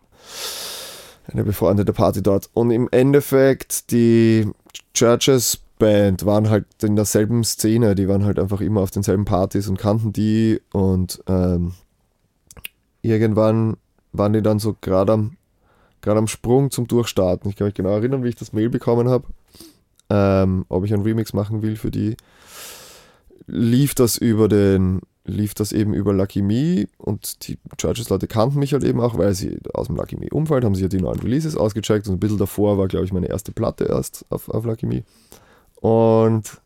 Eine befreundete Party dort. Und im Endeffekt, die Churches Band waren halt in derselben Szene, die waren halt einfach immer auf denselben Partys und kannten die und ähm, irgendwann waren die dann so gerade am, am Sprung zum Durchstarten. Ich kann mich genau erinnern, wie ich das Mail bekommen habe, ähm, ob ich einen Remix machen will für die. Lief das über den lief das eben über Lucky Me und die Churches-Leute kannten mich halt eben auch, weil sie aus dem Lucky Me-Umfeld haben sie ja die neuen Releases ausgecheckt und ein bisschen davor war, glaube ich, meine erste Platte erst auf, auf Lucky Me. Und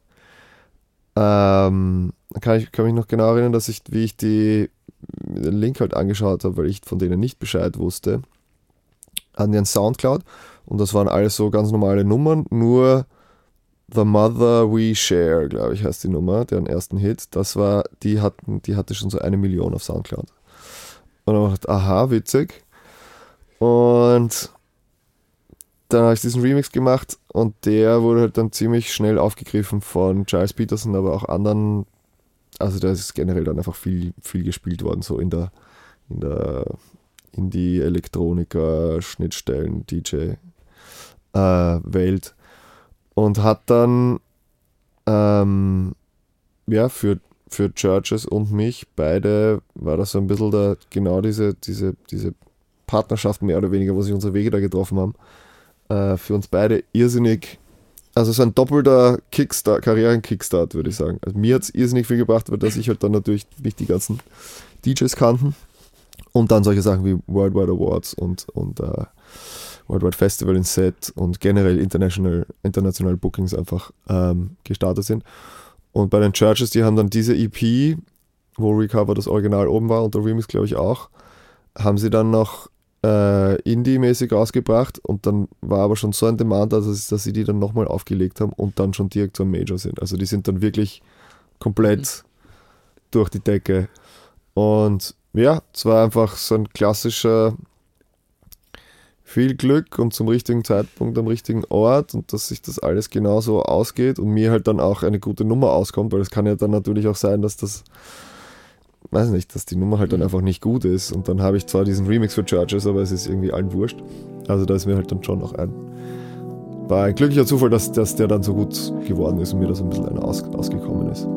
ähm, kann ich kann mich noch genau erinnern, dass ich, wie ich die, den Link halt angeschaut habe, weil ich von denen nicht Bescheid wusste, die einen Soundcloud und das waren alles so ganz normale Nummern, nur The Mother We Share, glaube ich, heißt die Nummer, deren ersten Hit. Das war, die hatten, die hatte schon so eine Million auf Soundcloud. Und dann gedacht, aha, witzig. Und dann habe ich diesen Remix gemacht und der wurde halt dann ziemlich schnell aufgegriffen von Giles Peterson, aber auch anderen. Also da ist generell dann einfach viel, viel gespielt worden, so in der, in der Indie, Elektroniker, Schnittstellen, DJ äh, Welt und hat dann ähm, ja, für, für Churches und mich beide war das so ein bisschen da genau diese, diese, diese Partnerschaft mehr oder weniger, wo sich unsere Wege da getroffen haben. Äh, für uns beide irrsinnig, also so ein doppelter Kickstart, Karrieren-Kickstart, würde ich sagen. Also mir hat es irrsinnig viel gebracht, weil dass ich halt dann natürlich nicht die ganzen DJs kannten und dann solche Sachen wie Worldwide Awards und, und äh, Worldwide Festival in Set und generell international, international Bookings einfach ähm, gestartet sind. Und bei den Churches, die haben dann diese EP, wo Recover das Original oben war und der Remix, glaube ich, auch, haben sie dann noch äh, Indie-mäßig rausgebracht und dann war aber schon so ein Demand, also dass sie die dann nochmal aufgelegt haben und dann schon direkt zum Major sind. Also die sind dann wirklich komplett mhm. durch die Decke. Und ja, es war einfach so ein klassischer viel Glück und zum richtigen Zeitpunkt am richtigen Ort und dass sich das alles genauso ausgeht und mir halt dann auch eine gute Nummer auskommt, weil es kann ja dann natürlich auch sein, dass das, weiß nicht, dass die Nummer halt dann einfach nicht gut ist und dann habe ich zwar diesen Remix für Churches, aber es ist irgendwie allen wurscht. Also da ist mir halt dann schon noch ein, war ein glücklicher Zufall, dass, dass der dann so gut geworden ist und mir da so ein bisschen einer aus, ausgekommen ist.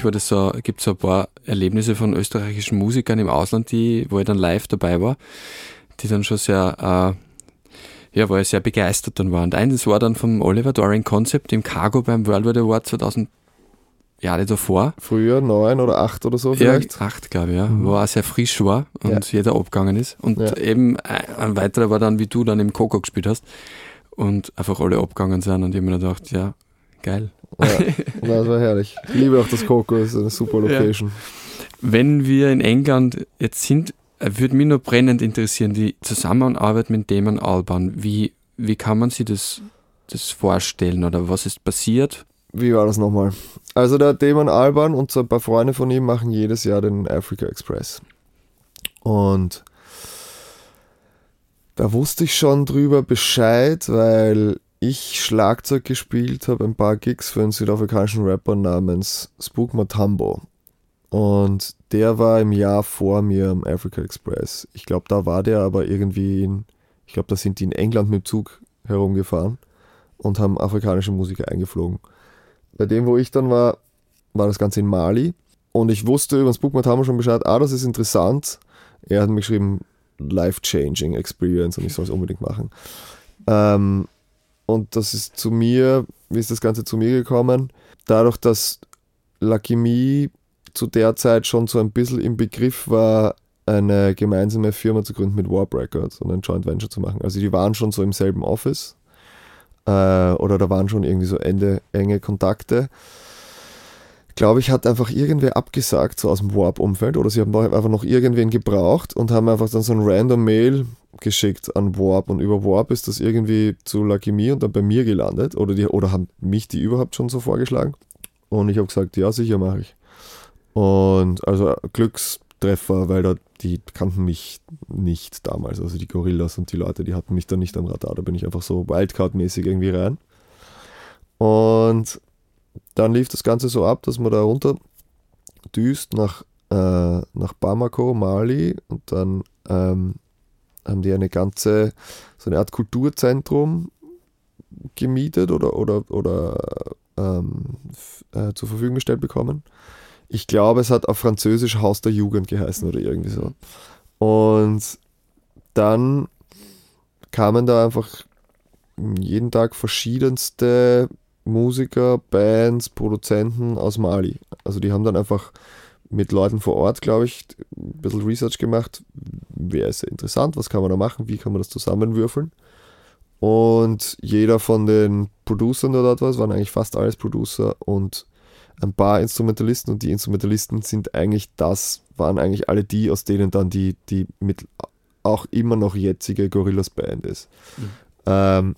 Mich war das so, gibt es so ein paar Erlebnisse von österreichischen Musikern im Ausland, die, wo ich dann live dabei war, die dann schon sehr, äh, ja, wo ich sehr begeistert dann war. Und eines war dann vom Oliver Doring Concept im Cargo beim Worldwide Award 2000 Jahre davor. Früher neun oder acht oder so vielleicht? Ja, acht, glaube ich, ja. Mhm. Wo auch sehr frisch war und Ja. jeder abgegangen ist. Und Ja. eben ein ein weiterer war dann, wie du dann im Coco gespielt hast und einfach alle abgegangen sind und ich mir gedacht, ja, geil. Ja, das war herrlich. Ich liebe auch das Coco, das ist eine super Location. Wenn wir in England jetzt sind, äh, würde mich nur brennend interessieren, die Zusammenarbeit mit Damon Alban. Wie, wie kann man sich das, das vorstellen oder was ist passiert? Wie war das nochmal? Also der Damon Alban und so ein paar Freunde von ihm machen jedes Jahr den Africa Express. Und da wusste ich schon drüber Bescheid, weil ich Schlagzeug gespielt habe, ein paar Gigs für einen südafrikanischen Rapper namens Spook Matambo. Und der war im Jahr vor mir am Africa Express. Ich glaube, da war der aber irgendwie in, ich glaube, da sind die in England mit dem Zug herumgefahren und haben afrikanische Musiker eingeflogen. Bei dem, wo ich dann war, war das Ganze in Mali. Und ich wusste über haben wir schon Bescheid, ah, das ist interessant. Er hat mir geschrieben, life-changing experience und ich soll es unbedingt machen. Ähm, und das ist zu mir, wie ist das Ganze zu mir gekommen? Dadurch, dass Me zu der Zeit schon so ein bisschen im Begriff war, eine gemeinsame Firma zu gründen mit Warp Records und ein Joint Venture zu machen. Also die waren schon so im selben Office äh, oder da waren schon irgendwie so ende, enge Kontakte. Glaube ich, hat einfach irgendwer abgesagt, so aus dem Warp-Umfeld, oder sie haben einfach noch irgendwen gebraucht und haben einfach dann so ein random Mail geschickt an Warp und über Warp ist das irgendwie zu Lucky Me und dann bei mir gelandet oder, die, oder haben mich die überhaupt schon so vorgeschlagen und ich habe gesagt, ja, sicher mache ich. Und also Glückstreffer, weil da die kannten mich nicht damals, also die Gorillas und die Leute, die hatten mich da nicht am Radar, da bin ich einfach so Wildcard-mäßig irgendwie rein. Und dann lief das Ganze so ab, dass man da runter düst nach, äh, nach Bamako, Mali und dann ähm, haben die eine ganze, so eine Art Kulturzentrum gemietet oder, oder, oder ähm, äh, zur Verfügung gestellt bekommen. Ich glaube, es hat auf Französisch Haus der Jugend geheißen oder irgendwie so. Und dann kamen da einfach jeden Tag verschiedenste Musiker, Bands, Produzenten aus Mali. Also die haben dann einfach mit Leuten vor Ort, glaube ich, ein bisschen Research gemacht. Wer ist interessant? Was kann man da machen? Wie kann man das zusammenwürfeln? Und jeder von den Producern oder dort was, waren eigentlich fast alles Producer und ein paar Instrumentalisten und die Instrumentalisten sind eigentlich das, waren eigentlich alle die, aus denen dann die, die mit auch immer noch jetzige Gorillas Band ist. Ähm,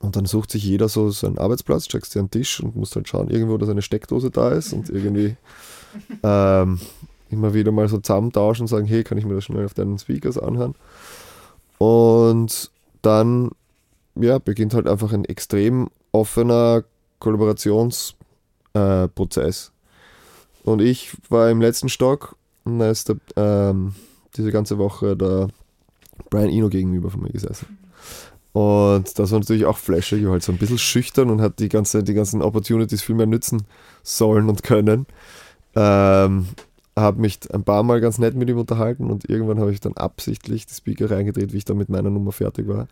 und dann sucht sich jeder so seinen Arbeitsplatz, checkst dir einen Tisch und musst halt schauen, irgendwo, dass eine Steckdose da ist und irgendwie ähm, immer wieder mal so zusammentauschen und sagen, hey, kann ich mir das schnell auf deinen Speakers anhören? Und dann ja, beginnt halt einfach ein extrem offener Kollaborationsprozess. Äh, und ich war im letzten Stock und da ist der, ähm, diese ganze Woche der Brian Eno gegenüber von mir gesessen. Und das war natürlich auch war halt so ein bisschen schüchtern und hat die, ganze, die ganzen Opportunities viel mehr nützen sollen und können. Ähm, habe mich ein paar Mal ganz nett mit ihm unterhalten und irgendwann habe ich dann absichtlich die Speaker reingedreht, wie ich dann mit meiner Nummer fertig war.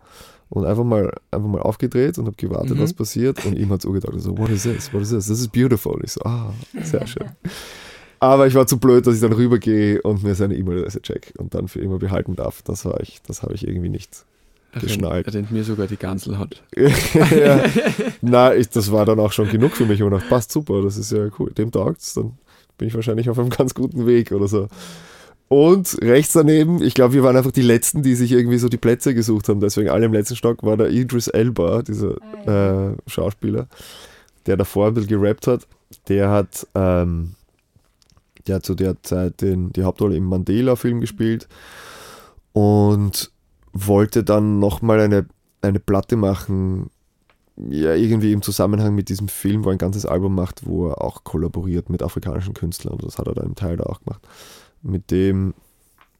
Und einfach mal, einfach mal aufgedreht und habe gewartet, Mhm. was passiert. Und ihm hat es auch gedacht, so, what is this? What is this? This is beautiful. Ich so, ah, sehr schön. Aber ich war zu blöd, dass ich dann rübergehe und mir seine E-Mail-Adresse check und dann für immer behalten darf. Das war ich, das habe ich irgendwie nicht geschnallt. Er nennt mir sogar die Ganselhaut. ja. Na, ich, das war dann auch schon genug für mich. Und ich dachte, passt super, das ist ja cool. Dem taugt's, dann bin ich wahrscheinlich auf einem ganz guten Weg oder so. Und rechts daneben, ich glaube, wir waren einfach die Letzten, die sich irgendwie so die Plätze gesucht haben. Deswegen alle im letzten Stock war der Idris Elba, dieser äh, Schauspieler, der davor ein bisschen gerappt hat. Der hat, ähm, der hat zu der Zeit den, die Hauptrolle im Mandela-Film gespielt und wollte dann nochmal eine, eine Platte machen, ja, irgendwie im Zusammenhang mit diesem Film, wo er ein ganzes Album macht, wo er auch kollaboriert mit afrikanischen Künstlern. Und das hat er da im Teil da auch gemacht. Mit dem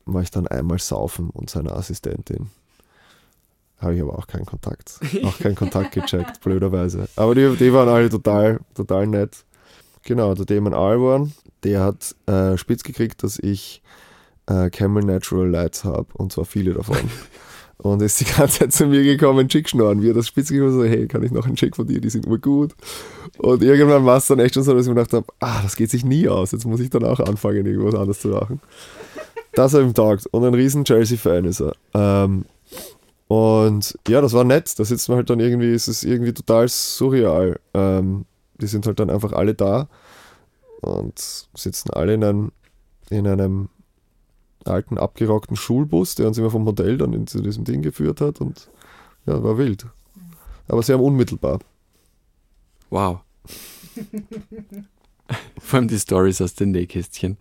war ich dann einmal saufen und seiner Assistentin. Habe ich aber auch keinen Kontakt. Auch keinen Kontakt gecheckt, blöderweise. Aber die, die waren alle total, total nett. Genau, der Damon Albarn, der hat äh, spitz gekriegt, dass ich äh, Camel Natural Lights habe und zwar viele davon. und ist die ganze Zeit zu mir gekommen, Chick schnorren. Wir das spitz gekriegt so, hey, kann ich noch einen Chick von dir, die sind immer gut. Und irgendwann war es dann echt schon so, dass ich mir gedacht habe, ah, das geht sich nie aus, jetzt muss ich dann auch anfangen, irgendwas anderes zu machen. Das hat ihm taugt. Und ein riesen Chelsea-Fan ist er. Ähm, und ja, das war nett. Da sitzt man halt dann irgendwie, es ist irgendwie total surreal. Ähm, die sind halt dann einfach alle da und sitzen alle in einem, in einem alten, abgerockten Schulbus, der uns immer vom Hotel dann zu diesem Ding geführt hat und ja, war wild. Aber sehr unmittelbar. Wow. Vor allem die Stories aus den Nähkästchen.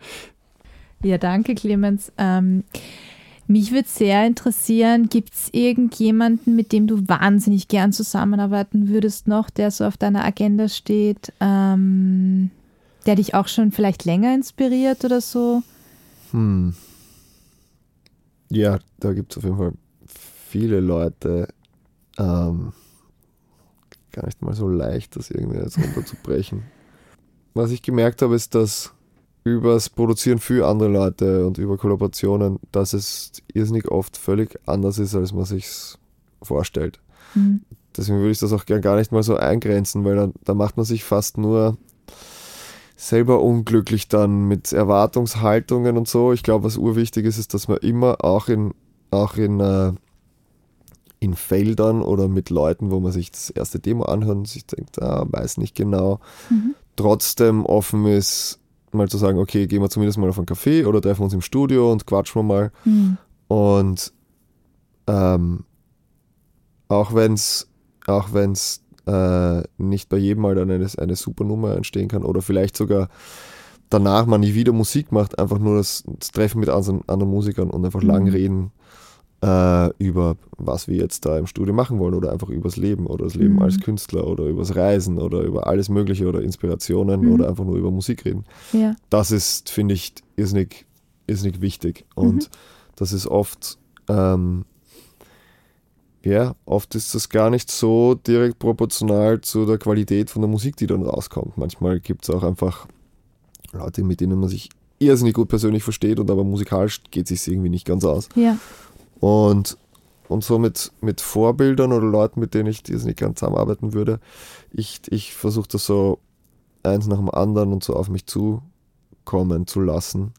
Ja, danke, Clemens. Ähm, mich würde sehr interessieren, gibt es irgendjemanden, mit dem du wahnsinnig gern zusammenarbeiten würdest noch, der so auf deiner Agenda steht, ähm, der dich auch schon vielleicht länger inspiriert oder so? Hm. Ja, da gibt es auf jeden Fall viele Leute. Ähm, gar nicht mal so leicht, das irgendwie jetzt runterzubrechen. Was ich gemerkt habe, ist, dass übers Produzieren für andere Leute und über Kollaborationen, dass es irrsinnig oft völlig anders ist, als man sich vorstellt. Mhm. Deswegen würde ich das auch gern gar nicht mal so eingrenzen, weil da, da macht man sich fast nur selber unglücklich dann mit Erwartungshaltungen und so. Ich glaube, was urwichtig ist, ist, dass man immer auch in, auch in, äh, in Feldern oder mit Leuten, wo man sich das erste Demo anhört und sich denkt, ah, weiß nicht genau, mhm. trotzdem offen ist, mal zu sagen, okay, gehen wir zumindest mal auf einen Café oder treffen uns im Studio und quatschen wir mal. Mhm. Und ähm, auch wenn es auch wenn's, äh, nicht bei jedem mal dann eine, eine super Nummer entstehen kann oder vielleicht sogar danach man nie wieder Musik macht, einfach nur das, das Treffen mit anderen, anderen Musikern und einfach mhm. lang reden äh, über was wir jetzt da im Studio machen wollen oder einfach übers Leben oder das Leben mhm. als Künstler oder übers Reisen oder über alles Mögliche oder Inspirationen mhm. oder einfach nur über Musik reden. Ja. Das ist, finde ich, irrsinnig, irrsinnig wichtig. Und mhm. das ist oft, ähm, ja, oft ist das gar nicht so direkt proportional zu der Qualität von der Musik, die dann rauskommt. Manchmal gibt es auch einfach Leute, mit denen man sich irrsinnig gut persönlich versteht und aber musikalisch geht es sich irgendwie nicht ganz aus. Ja. Und, und so mit, mit Vorbildern oder Leuten, mit denen ich das nicht ganz zusammenarbeiten würde, ich, ich versuche das so eins nach dem anderen und so auf mich zukommen zu lassen.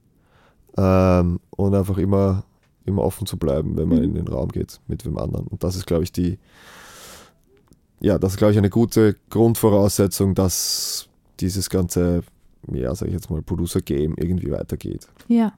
Ähm, und einfach immer, immer offen zu bleiben, wenn man mhm. in den Raum geht mit wem anderen. Und das ist, glaube ich, die, ja, das ist, glaube ich, eine gute Grundvoraussetzung, dass dieses ganze, ja, sag ich jetzt mal, Producer-Game irgendwie weitergeht. Ja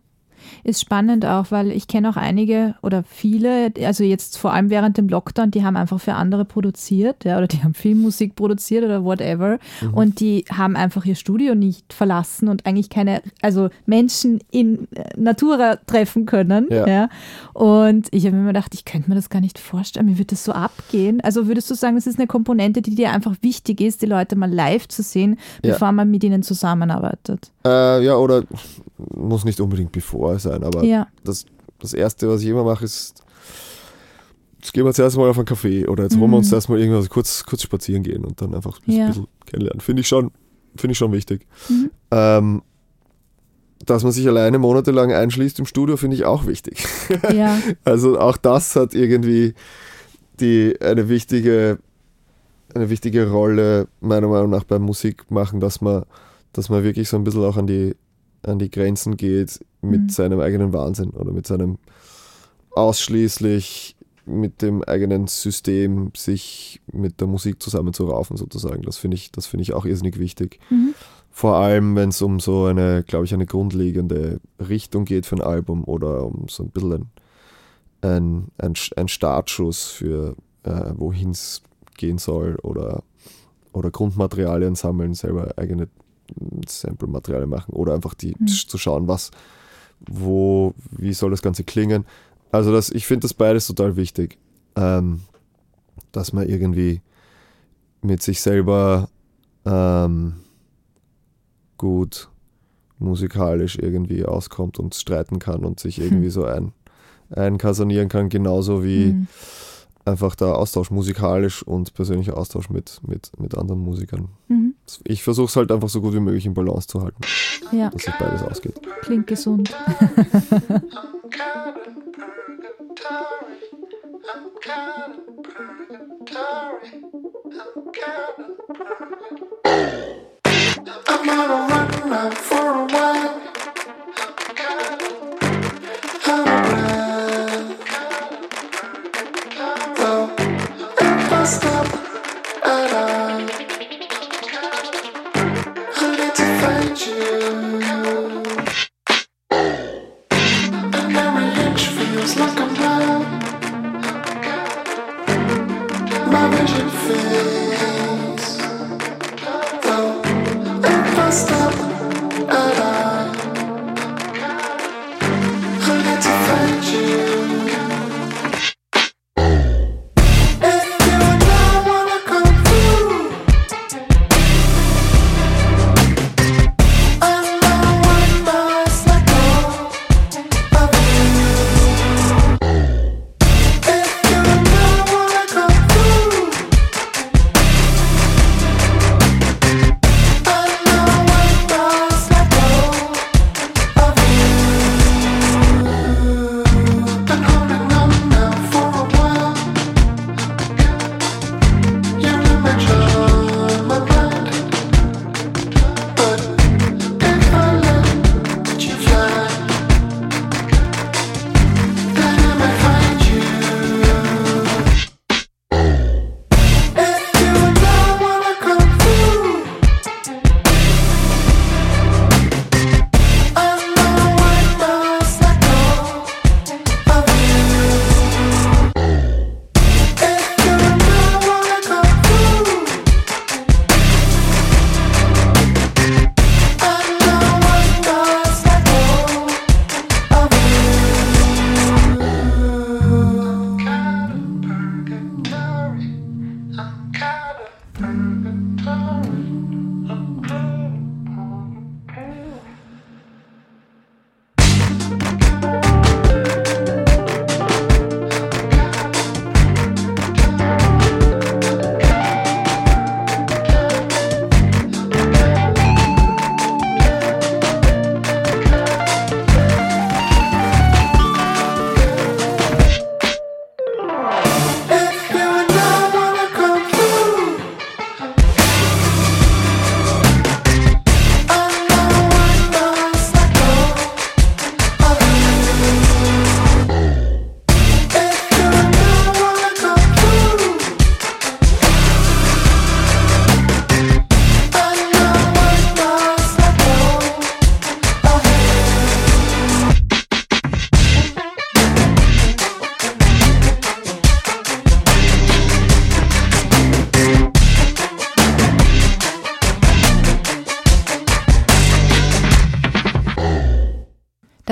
ist spannend auch, weil ich kenne auch einige oder viele, also jetzt vor allem während dem Lockdown, die haben einfach für andere produziert, ja, oder die haben Filmmusik produziert oder whatever mhm. und die haben einfach ihr Studio nicht verlassen und eigentlich keine, also Menschen in äh, Natura treffen können, ja. ja. Und ich habe mir gedacht, ich könnte mir das gar nicht vorstellen, mir würde das so abgehen. Also würdest du sagen, das ist eine Komponente, die dir einfach wichtig ist, die Leute mal live zu sehen, bevor ja. man mit ihnen zusammenarbeitet? Äh, ja, oder muss nicht unbedingt bevor sein, aber ja. das, das Erste, was ich immer mache, ist, jetzt gehen wir zuerst mal auf einen Café oder jetzt mhm. holen wir uns mhm. erstmal irgendwas kurz, kurz spazieren gehen und dann einfach ein ja. bisschen kennenlernen. Finde ich schon, finde ich schon wichtig. Mhm. Ähm, dass man sich alleine monatelang einschließt im Studio, finde ich auch wichtig. Ja. also auch das hat irgendwie die, eine wichtige, eine wichtige Rolle, meiner Meinung nach, beim Musikmachen, dass man, dass man wirklich so ein bisschen auch an die, an die Grenzen geht mit mhm. seinem eigenen Wahnsinn oder mit seinem ausschließlich mit dem eigenen System sich mit der Musik zusammenzuraufen sozusagen. Das finde ich, das ich auch irrsinnig wichtig. Mhm. Vor allem, wenn es um so eine, glaube ich, eine grundlegende Richtung geht für ein Album oder um so ein bisschen ein, ein, ein Startschuss für äh, wohin es gehen soll oder, oder Grundmaterialien sammeln, selber eigene Sample-Materialien machen oder einfach die mhm. zu schauen, was, wo, wie soll das Ganze klingen. Also das, ich finde das beides total wichtig, ähm, dass man irgendwie mit sich selber ähm, gut musikalisch irgendwie auskommt und streiten kann und sich irgendwie hm. so ein, einkasanieren kann, genauso wie hm. Einfach der Austausch musikalisch und persönlicher Austausch mit, mit, mit anderen Musikern. Mhm. Ich versuche es halt einfach so gut wie möglich in Balance zu halten, Ja, dass sich beides ausgeht. klingt gesund. I'm on a run now for a while.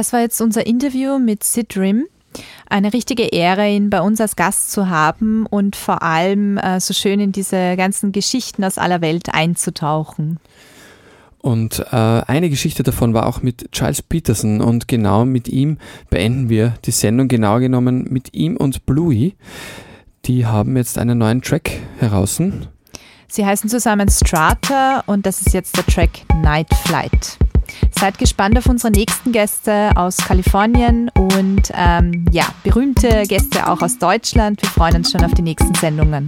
Das war jetzt unser Interview mit Sid Rim. Eine richtige Ehre, ihn bei uns als Gast zu haben und vor allem äh, so schön in diese ganzen Geschichten aus aller Welt einzutauchen. Und äh, eine Geschichte davon war auch mit Charles Peterson und genau mit ihm beenden wir die Sendung, genau genommen mit ihm und Bluey. Die haben jetzt einen neuen Track heraus. Sie heißen zusammen Strata und das ist jetzt der Track Night Flight. Seid gespannt auf unsere nächsten Gäste aus Kalifornien und ähm, ja, berühmte Gäste auch aus Deutschland. Wir freuen uns schon auf die nächsten Sendungen.